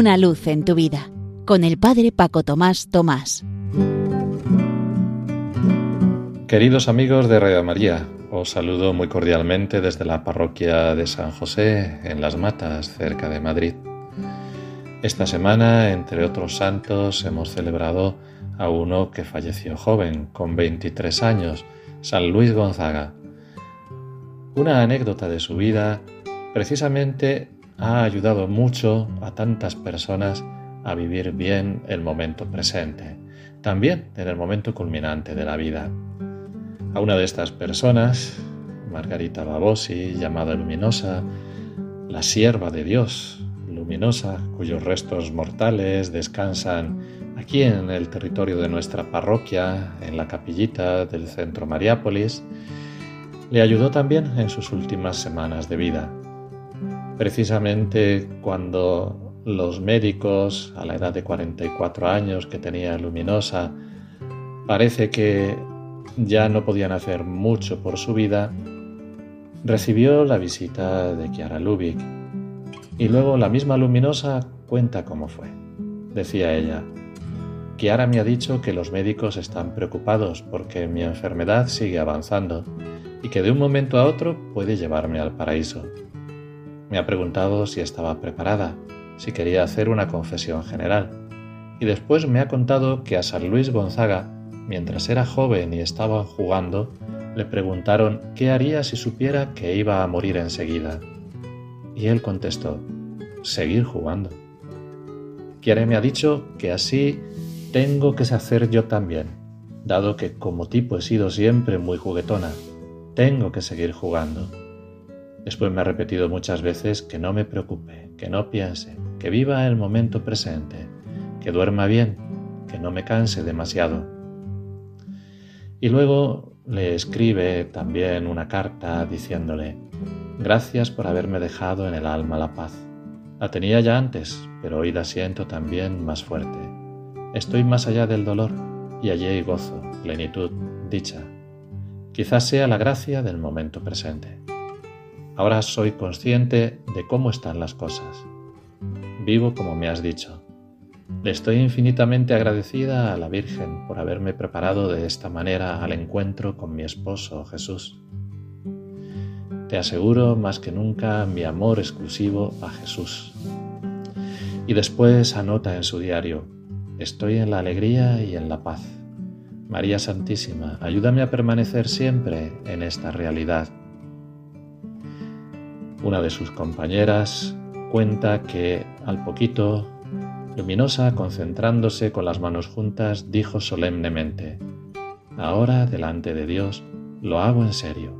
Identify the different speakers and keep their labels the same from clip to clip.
Speaker 1: Una luz en tu vida con el Padre Paco Tomás Tomás.
Speaker 2: Queridos amigos de Radio María, os saludo muy cordialmente desde la parroquia de San José en Las Matas, cerca de Madrid. Esta semana, entre otros santos, hemos celebrado a uno que falleció joven, con 23 años, San Luis Gonzaga. Una anécdota de su vida precisamente ha ayudado mucho a tantas personas a vivir bien el momento presente, también en el momento culminante de la vida. A una de estas personas, Margarita Babosi, llamada Luminosa, la sierva de Dios, Luminosa, cuyos restos mortales descansan aquí en el territorio de nuestra parroquia, en la capillita del centro Mariápolis, le ayudó también en sus últimas semanas de vida precisamente cuando los médicos, a la edad de 44 años que tenía Luminosa, parece que ya no podían hacer mucho por su vida, recibió la visita de Chiara Lubick y luego la misma Luminosa cuenta cómo fue. Decía ella, Chiara me ha dicho que los médicos están preocupados porque mi enfermedad sigue avanzando y que de un momento a otro puede llevarme al paraíso. Me ha preguntado si estaba preparada, si quería hacer una confesión general. Y después me ha contado que a San Luis Gonzaga, mientras era joven y estaban jugando, le preguntaron qué haría si supiera que iba a morir enseguida. Y él contestó, seguir jugando. Quiere me ha dicho que así tengo que hacer yo también, dado que como tipo he sido siempre muy juguetona, tengo que seguir jugando. Después me ha repetido muchas veces que no me preocupe, que no piense, que viva el momento presente, que duerma bien, que no me canse demasiado. Y luego le escribe también una carta diciéndole, gracias por haberme dejado en el alma la paz. La tenía ya antes, pero hoy la siento también más fuerte. Estoy más allá del dolor y allí hay gozo, plenitud, dicha. Quizás sea la gracia del momento presente. Ahora soy consciente de cómo están las cosas. Vivo como me has dicho. Le estoy infinitamente agradecida a la Virgen por haberme preparado de esta manera al encuentro con mi esposo Jesús. Te aseguro más que nunca mi amor exclusivo a Jesús. Y después anota en su diario, estoy en la alegría y en la paz. María Santísima, ayúdame a permanecer siempre en esta realidad una de sus compañeras cuenta que al poquito, Luminosa, concentrándose con las manos juntas, dijo solemnemente, Ahora, delante de Dios, lo hago en serio,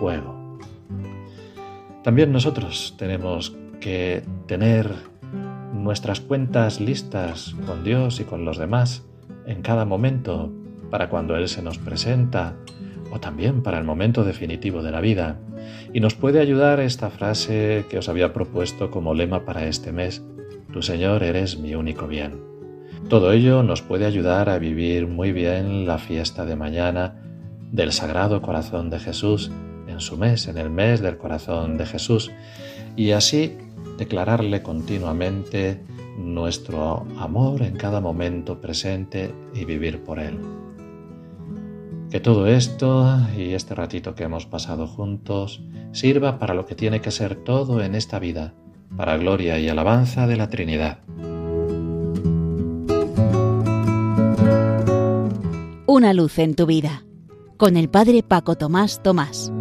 Speaker 2: juego. También nosotros tenemos que tener nuestras cuentas listas con Dios y con los demás en cada momento para cuando Él se nos presenta o también para el momento definitivo de la vida. Y nos puede ayudar esta frase que os había propuesto como lema para este mes, Tu Señor eres mi único bien. Todo ello nos puede ayudar a vivir muy bien la fiesta de mañana del Sagrado Corazón de Jesús en su mes, en el mes del Corazón de Jesús, y así declararle continuamente nuestro amor en cada momento presente y vivir por él. Que todo esto y este ratito que hemos pasado juntos sirva para lo que tiene que ser todo en esta vida, para gloria y alabanza de la Trinidad.
Speaker 1: Una luz en tu vida, con el Padre Paco Tomás Tomás.